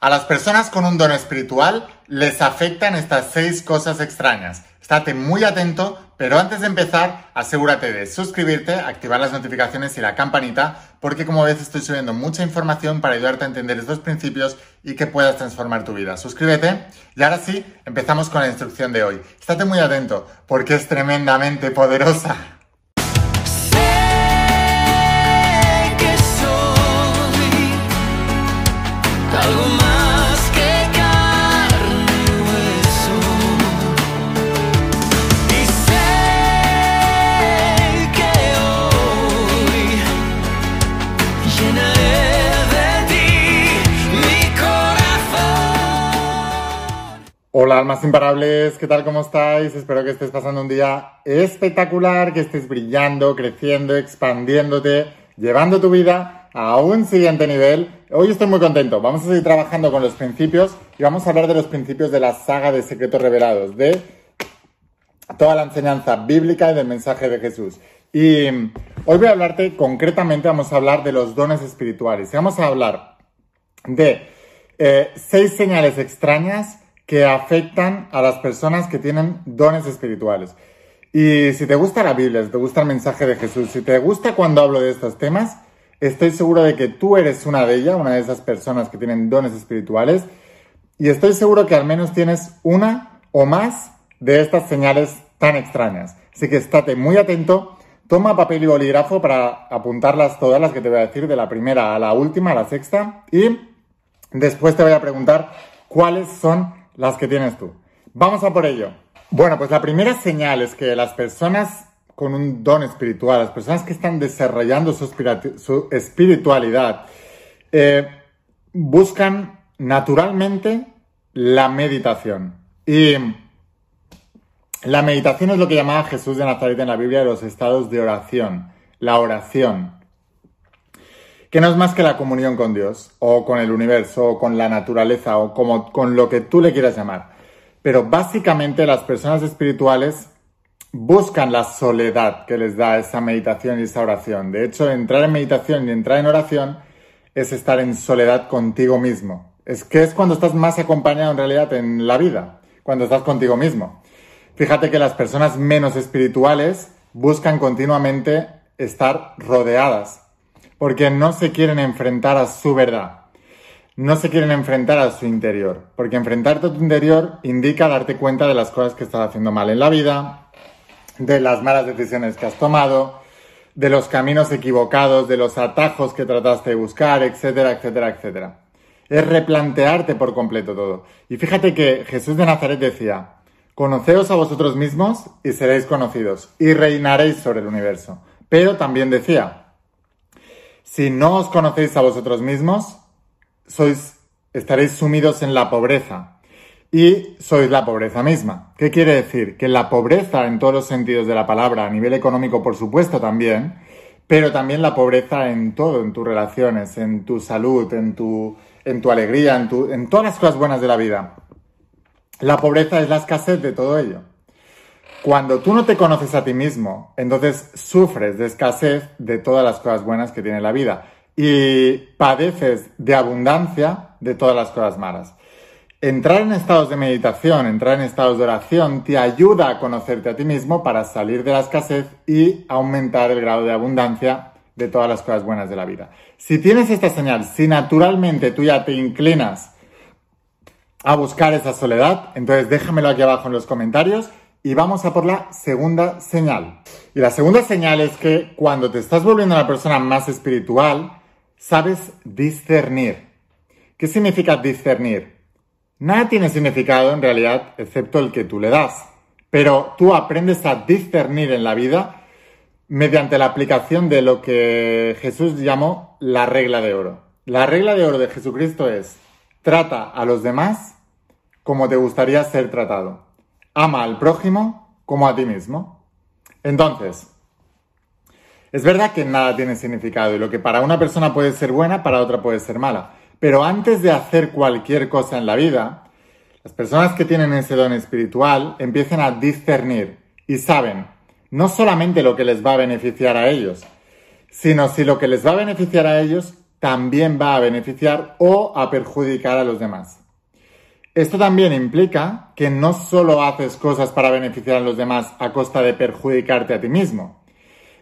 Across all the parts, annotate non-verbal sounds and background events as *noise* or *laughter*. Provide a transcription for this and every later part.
A las personas con un don espiritual les afectan estas seis cosas extrañas. Estate muy atento, pero antes de empezar, asegúrate de suscribirte, activar las notificaciones y la campanita, porque como ves estoy subiendo mucha información para ayudarte a entender estos principios y que puedas transformar tu vida. Suscríbete y ahora sí, empezamos con la instrucción de hoy. Estate muy atento, porque es tremendamente poderosa. Hola almas imparables, ¿qué tal? ¿Cómo estáis? Espero que estés pasando un día espectacular, que estés brillando, creciendo, expandiéndote, llevando tu vida a un siguiente nivel. Hoy estoy muy contento, vamos a seguir trabajando con los principios y vamos a hablar de los principios de la saga de secretos revelados, de toda la enseñanza bíblica y del mensaje de Jesús. Y hoy voy a hablarte concretamente, vamos a hablar de los dones espirituales y vamos a hablar de eh, seis señales extrañas que afectan a las personas que tienen dones espirituales. Y si te gusta la Biblia, si te gusta el mensaje de Jesús, si te gusta cuando hablo de estos temas, estoy seguro de que tú eres una de ellas, una de esas personas que tienen dones espirituales, y estoy seguro que al menos tienes una o más de estas señales tan extrañas. Así que estate muy atento, toma papel y bolígrafo para apuntarlas todas las que te voy a decir, de la primera a la última, a la sexta, y después te voy a preguntar cuáles son las que tienes tú. Vamos a por ello. Bueno, pues la primera señal es que las personas con un don espiritual, las personas que están desarrollando su, espiritualidad, eh, buscan naturalmente la meditación. Y la meditación es lo que llamaba Jesús de Nazaret en la Biblia los estados de oración, la oración que no es más que la comunión con Dios, o con el universo, o con la naturaleza, o como, con lo que tú le quieras llamar. Pero básicamente las personas espirituales buscan la soledad que les da esa meditación y esa oración. De hecho, entrar en meditación y entrar en oración es estar en soledad contigo mismo. Es que es cuando estás más acompañado en realidad en la vida, cuando estás contigo mismo. Fíjate que las personas menos espirituales buscan continuamente estar rodeadas porque no se quieren enfrentar a su verdad. No se quieren enfrentar a su interior, porque enfrentarte a tu interior indica darte cuenta de las cosas que estás haciendo mal en la vida, de las malas decisiones que has tomado, de los caminos equivocados, de los atajos que trataste de buscar, etcétera, etcétera, etcétera. Es replantearte por completo todo. Y fíjate que Jesús de Nazaret decía, conoceos a vosotros mismos y seréis conocidos, y reinaréis sobre el universo. Pero también decía, si no os conocéis a vosotros mismos, sois, estaréis sumidos en la pobreza. Y sois la pobreza misma. ¿Qué quiere decir? Que la pobreza en todos los sentidos de la palabra, a nivel económico por supuesto también, pero también la pobreza en todo, en tus relaciones, en tu salud, en tu, en tu alegría, en, tu, en todas las cosas buenas de la vida. La pobreza es la escasez de todo ello. Cuando tú no te conoces a ti mismo, entonces sufres de escasez de todas las cosas buenas que tiene la vida y padeces de abundancia de todas las cosas malas. Entrar en estados de meditación, entrar en estados de oración, te ayuda a conocerte a ti mismo para salir de la escasez y aumentar el grado de abundancia de todas las cosas buenas de la vida. Si tienes esta señal, si naturalmente tú ya te inclinas a buscar esa soledad, entonces déjamelo aquí abajo en los comentarios y vamos a por la segunda señal. Y la segunda señal es que cuando te estás volviendo una persona más espiritual, sabes discernir. ¿Qué significa discernir? Nada tiene significado en realidad excepto el que tú le das. Pero tú aprendes a discernir en la vida mediante la aplicación de lo que Jesús llamó la regla de oro. La regla de oro de Jesucristo es, trata a los demás como te gustaría ser tratado ama al prójimo como a ti mismo. Entonces, es verdad que nada tiene significado y lo que para una persona puede ser buena, para otra puede ser mala. Pero antes de hacer cualquier cosa en la vida, las personas que tienen ese don espiritual empiezan a discernir y saben no solamente lo que les va a beneficiar a ellos, sino si lo que les va a beneficiar a ellos también va a beneficiar o a perjudicar a los demás. Esto también implica que no solo haces cosas para beneficiar a los demás a costa de perjudicarte a ti mismo.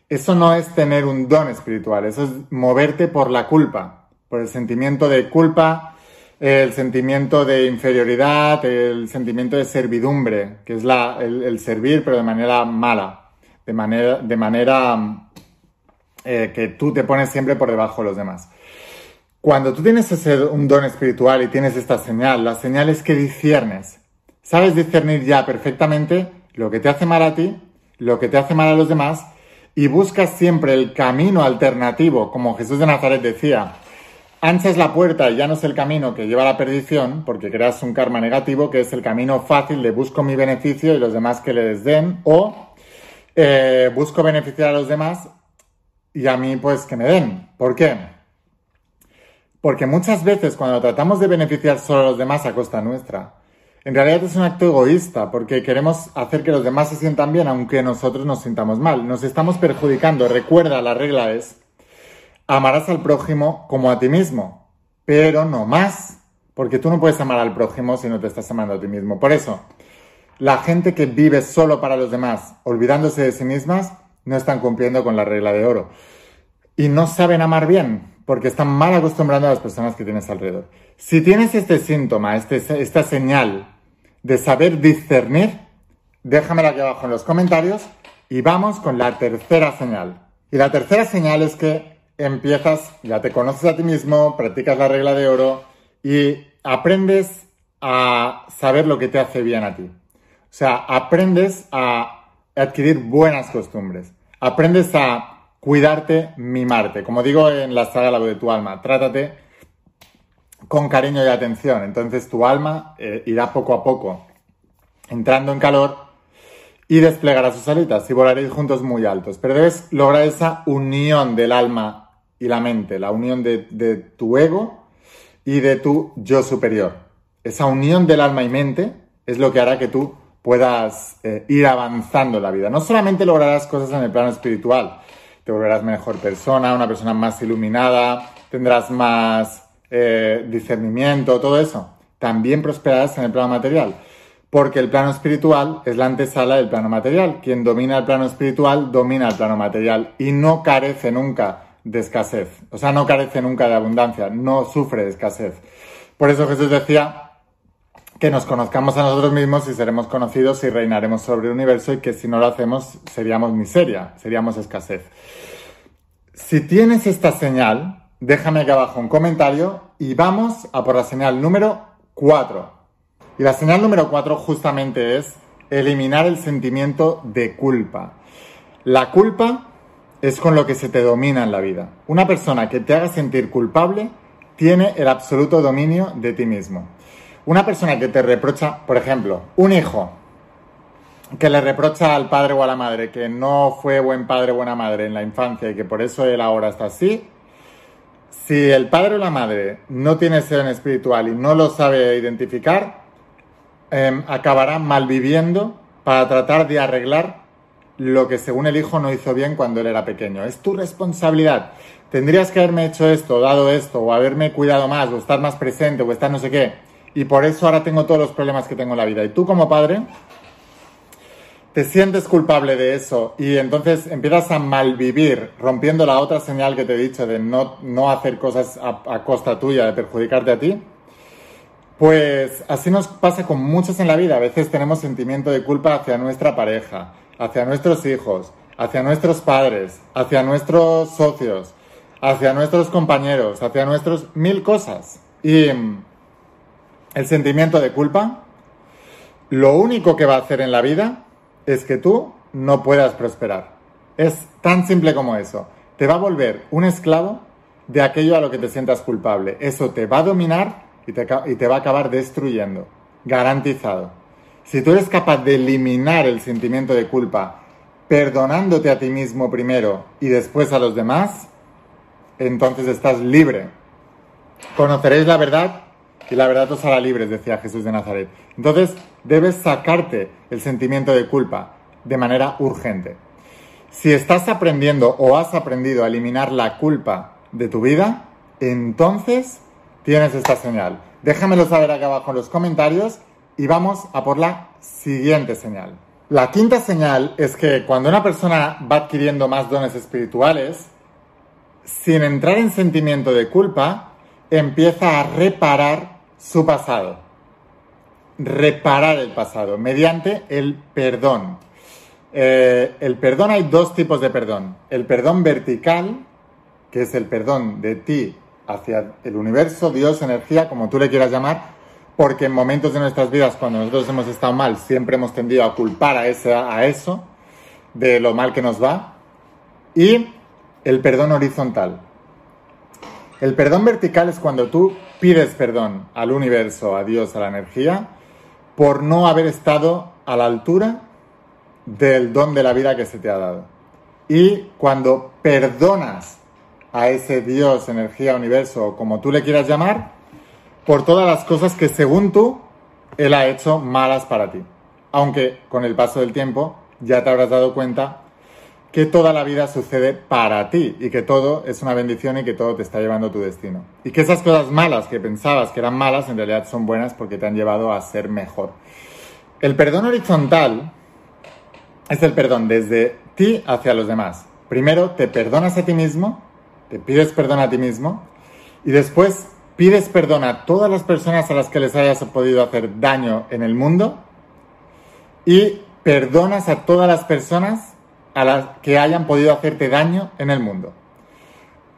Eso no es tener un don espiritual, eso es moverte por la culpa, por el sentimiento de culpa, el sentimiento de inferioridad, el sentimiento de servidumbre, que es el, servir pero de manera mala, de manera, de manera eh, que tú te pones siempre por debajo de los demás. Cuando tú tienes ese, un don espiritual y tienes esta señal, la señal es que disciernes. Sabes discernir ya perfectamente lo que te hace mal a ti, lo que te hace mal a los demás, y buscas siempre el camino alternativo, como Jesús de Nazaret decía. Ancha es la puerta y ya no es el camino que lleva a la perdición, porque creas un karma negativo, que es el camino fácil de busco mi beneficio y los demás que les den, o eh, busco beneficiar a los demás y a mí pues que me den. ¿Por qué? Porque muchas veces cuando tratamos de beneficiar solo a los demás a costa nuestra, en realidad es un acto egoísta porque queremos hacer que los demás se sientan bien aunque nosotros nos sintamos mal. Nos estamos perjudicando. Recuerda, la regla es, amarás al prójimo como a ti mismo, pero no más, porque tú no puedes amar al prójimo si no te estás amando a ti mismo. Por eso, la gente que vive solo para los demás, olvidándose de sí mismas, no están cumpliendo con la regla de oro. Y no saben amar bien, porque están mal acostumbrando a las personas que tienes alrededor. Si tienes este síntoma, este, esta señal de saber discernir, déjamela aquí abajo en los comentarios y vamos con la tercera señal. Y la tercera señal es que empiezas, ya te conoces a ti mismo, practicas la regla de oro y aprendes a saber lo que te hace bien a ti. O sea, aprendes a adquirir buenas costumbres. Aprendes a cuidarte, mimarte. Como digo en la saga La de tu alma, trátate con cariño y atención. Entonces tu alma eh, irá poco a poco entrando en calor y desplegará sus alitas y volaréis juntos muy altos. Pero debes lograr esa unión del alma y la mente, la unión de, tu ego y de tu yo superior. Esa unión del alma y mente es lo que hará que tú puedas eh, ir avanzando en la vida. No solamente lograrás cosas en el plano espiritual, te volverás mejor persona, una persona más iluminada, tendrás más eh, discernimiento, todo eso. También prosperarás en el plano material, porque el plano espiritual es la antesala del plano material. Quien domina el plano espiritual domina el plano material y no carece nunca de escasez. O sea, no carece nunca de abundancia, no sufre de escasez. Por eso Jesús decía, que nos conozcamos a nosotros mismos y seremos conocidos y reinaremos sobre el universo y que si no lo hacemos seríamos miseria, seríamos escasez. Si tienes esta señal, déjame aquí abajo un comentario y vamos a por la señal número 4. Y la señal número 4 justamente es eliminar el sentimiento de culpa. La culpa es con lo que se te domina en la vida. Una persona que te haga sentir culpable tiene el absoluto dominio de ti mismo. Una persona que te reprocha, por ejemplo, un hijo que le reprocha al padre o a la madre que no fue buen padre o buena madre en la infancia y que por eso él ahora está así, si el padre o la madre no tiene ser espiritual y no lo sabe identificar, eh, acabará malviviendo para tratar de arreglar lo que según el hijo no hizo bien cuando él era pequeño. Es tu responsabilidad. Tendrías que haberme hecho esto, dado esto, o haberme cuidado más, o estar más presente, o estar no sé qué y por eso ahora tengo todos los problemas que tengo en la vida. Y tú como padre te sientes culpable de eso y entonces empiezas a malvivir, rompiendo la otra señal que te he dicho de no, no hacer cosas a, costa tuya, de perjudicarte a ti. Pues así nos pasa con muchos en la vida. A veces tenemos sentimiento de culpa hacia nuestra pareja, hacia nuestros hijos, hacia nuestros padres, hacia nuestros socios, hacia nuestros compañeros, hacia nuestros mil cosas. Y el sentimiento de culpa, lo único que va a hacer en la vida es que tú no puedas prosperar. Es tan simple como eso. Te va a volver un esclavo de aquello a lo que te sientas culpable. Eso te va a dominar y te, va a acabar destruyendo. Garantizado. Si tú eres capaz de eliminar el sentimiento de culpa, perdonándote a ti mismo primero y después a los demás, entonces estás libre. Conoceréis la verdad y la verdad os hará libres, decía Jesús de Nazaret. Entonces, debes sacarte el sentimiento de culpa de manera urgente. Si estás aprendiendo o has aprendido a eliminar la culpa de tu vida, entonces tienes esta señal. Déjamelo saber acá abajo en los comentarios y vamos a por la siguiente señal. La quinta señal es que cuando una persona va adquiriendo más dones espirituales, sin entrar en sentimiento de culpa, empieza a reparar su pasado. Reparar el pasado mediante el perdón. Eh, el perdón hay dos tipos de perdón. El perdón vertical, que es el perdón de ti hacia el universo, Dios, energía, como tú le quieras llamar, porque en momentos de nuestras vidas, cuando nosotros hemos estado mal, siempre hemos tendido a culpar a, ese, a eso, de lo mal que nos va. Y el perdón horizontal. El perdón vertical es cuando tú pides perdón al universo, a Dios, a la energía, por no haber estado a la altura del don de la vida que se te ha dado. Y cuando perdonas a ese Dios, energía, universo, como tú le quieras llamar, por todas las cosas que según tú, Él ha hecho malas para ti. Aunque con el paso del tiempo ya te habrás dado cuenta que toda la vida sucede para ti y que todo es una bendición y que todo te está llevando a tu destino. Y que esas cosas malas que pensabas que eran malas en realidad son buenas porque te han llevado a ser mejor. El perdón horizontal es el perdón desde ti hacia los demás. Primero te perdonas a ti mismo, te pides perdón a ti mismo y después pides perdón a todas las personas a las que les hayas podido hacer daño en el mundo y perdonas a todas las personas a las que hayan podido hacerte daño en el mundo.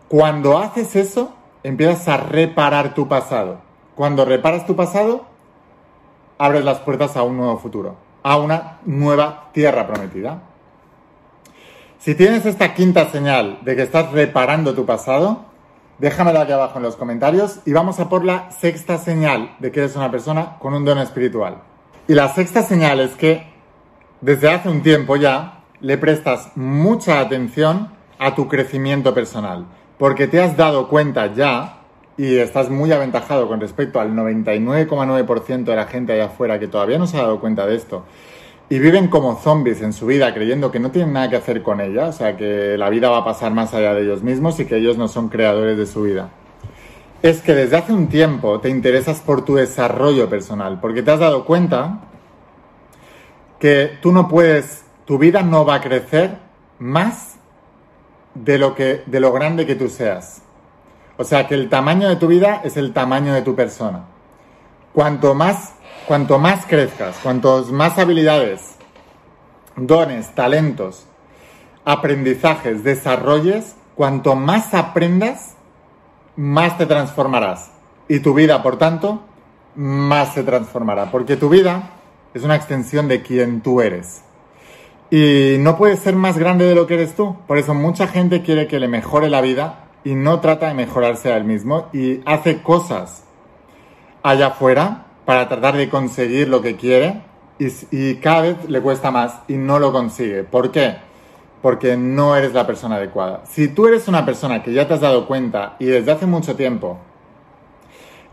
Cuando haces eso, empiezas a reparar tu pasado. Cuando reparas tu pasado, abres las puertas a un nuevo futuro, a una nueva tierra prometida. Si tienes esta quinta señal de que estás reparando tu pasado, Déjamelo aquí abajo en los comentarios y vamos a por la sexta señal de que eres una persona con un don espiritual. Y la sexta señal es que desde hace un tiempo ya le prestas mucha atención a tu crecimiento personal, porque te has dado cuenta ya y estás muy aventajado con respecto al 99,9% de la gente allá afuera que todavía no se ha dado cuenta de esto, y viven como zombies en su vida creyendo que no tienen nada que hacer con ella, o sea, que la vida va a pasar más allá de ellos mismos y que ellos no son creadores de su vida. Es que desde hace un tiempo te interesas por tu desarrollo personal, porque te has dado cuenta que tú no puedes, tu vida no va a crecer más de lo que de lo grande que tú seas. O sea, que el tamaño de tu vida es el tamaño de tu persona. Cuanto más Cuanto más crezcas, cuantos más habilidades, dones, talentos, aprendizajes desarrolles, cuanto más aprendas, más te transformarás. Y tu vida, por tanto, más se transformará. Porque tu vida es una extensión de quien tú eres. Y no puedes ser más grande de lo que eres tú. Por eso mucha gente quiere que le mejore la vida y no trata de mejorarse a él mismo y hace cosas allá afuera para tratar de conseguir lo que quiere y, cada vez le cuesta más y no lo consigue. ¿Por qué? Porque no eres la persona adecuada. Si tú eres una persona que ya te has dado cuenta y desde hace mucho tiempo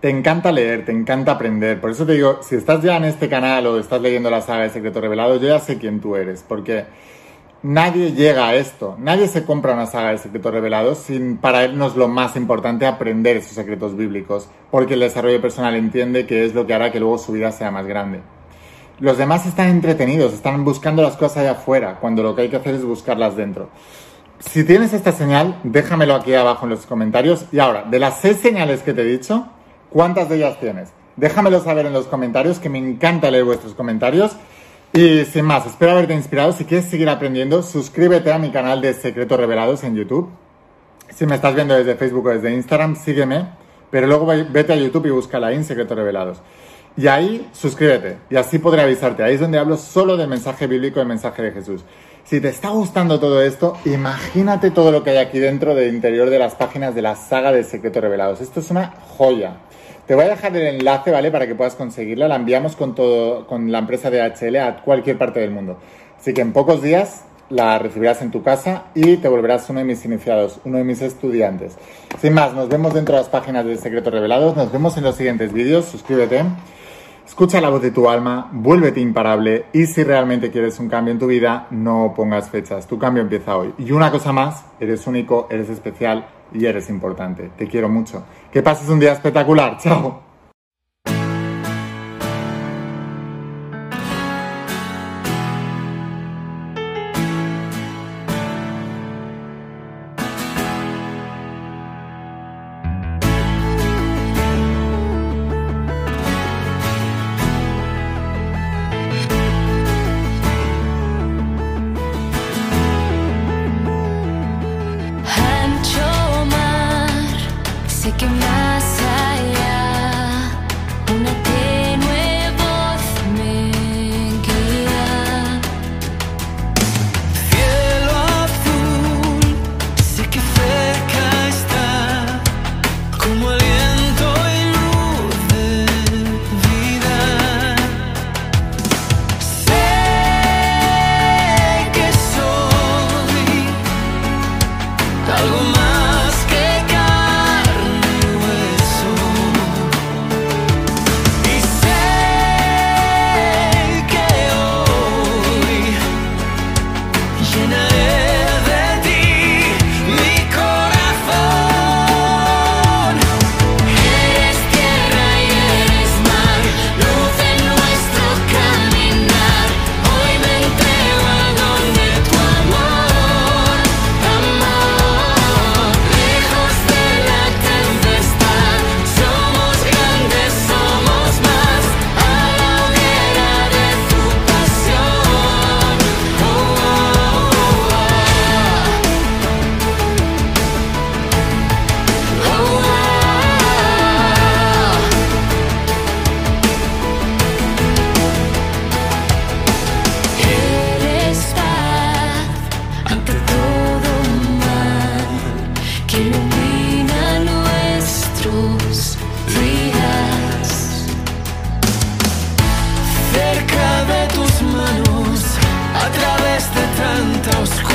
te encanta leer, te encanta aprender. Por eso te digo, si estás ya en este canal o estás leyendo la saga de Secreto Revelado, yo ya sé quién tú eres. Porque nadie llega a esto. Nadie se compra una saga de secretos revelados sin para él no es lo más importante aprender esos secretos bíblicos, porque el desarrollo personal entiende que es lo que hará que luego su vida sea más grande. Los demás están entretenidos, están buscando las cosas allá afuera, cuando lo que hay que hacer es buscarlas dentro. Si tienes esta señal, déjamelo aquí abajo en los comentarios. Y ahora, de las seis señales que te he dicho, ¿cuántas de ellas tienes? Déjamelo saber en los comentarios, que me encanta leer vuestros comentarios. Y sin más, espero haberte inspirado. Si quieres seguir aprendiendo, suscríbete a mi canal de Secretos Revelados en YouTube. Si me estás viendo desde Facebook o desde Instagram, sígueme. Pero luego vete a YouTube y busca la in Secretos Revelados. Y ahí suscríbete. Y así podré avisarte. Ahí es donde hablo solo del mensaje bíblico, del mensaje de Jesús. Si te está gustando todo esto, imagínate todo lo que hay aquí dentro del interior de las páginas de la saga de Secretos Revelados. Esto es una joya. Te voy a dejar el enlace, ¿vale? Para que puedas conseguirla. La enviamos con todo, con la empresa de HL a cualquier parte del mundo. Así que en pocos días la recibirás en tu casa y te volverás uno de mis iniciados, uno de mis estudiantes. Sin más, nos vemos dentro de las páginas de Secretos Revelados. Nos vemos en los siguientes vídeos. Suscríbete. Escucha la voz de tu alma, vuélvete imparable y si realmente quieres un cambio en tu vida, no pongas fechas. Tu cambio empieza hoy. Y una cosa más, eres único, eres especial, y eres importante. Te quiero mucho. Que pases un día espectacular. *laughs* Chao. hats. Cerca de tus manos, a través de tanta oscuridad.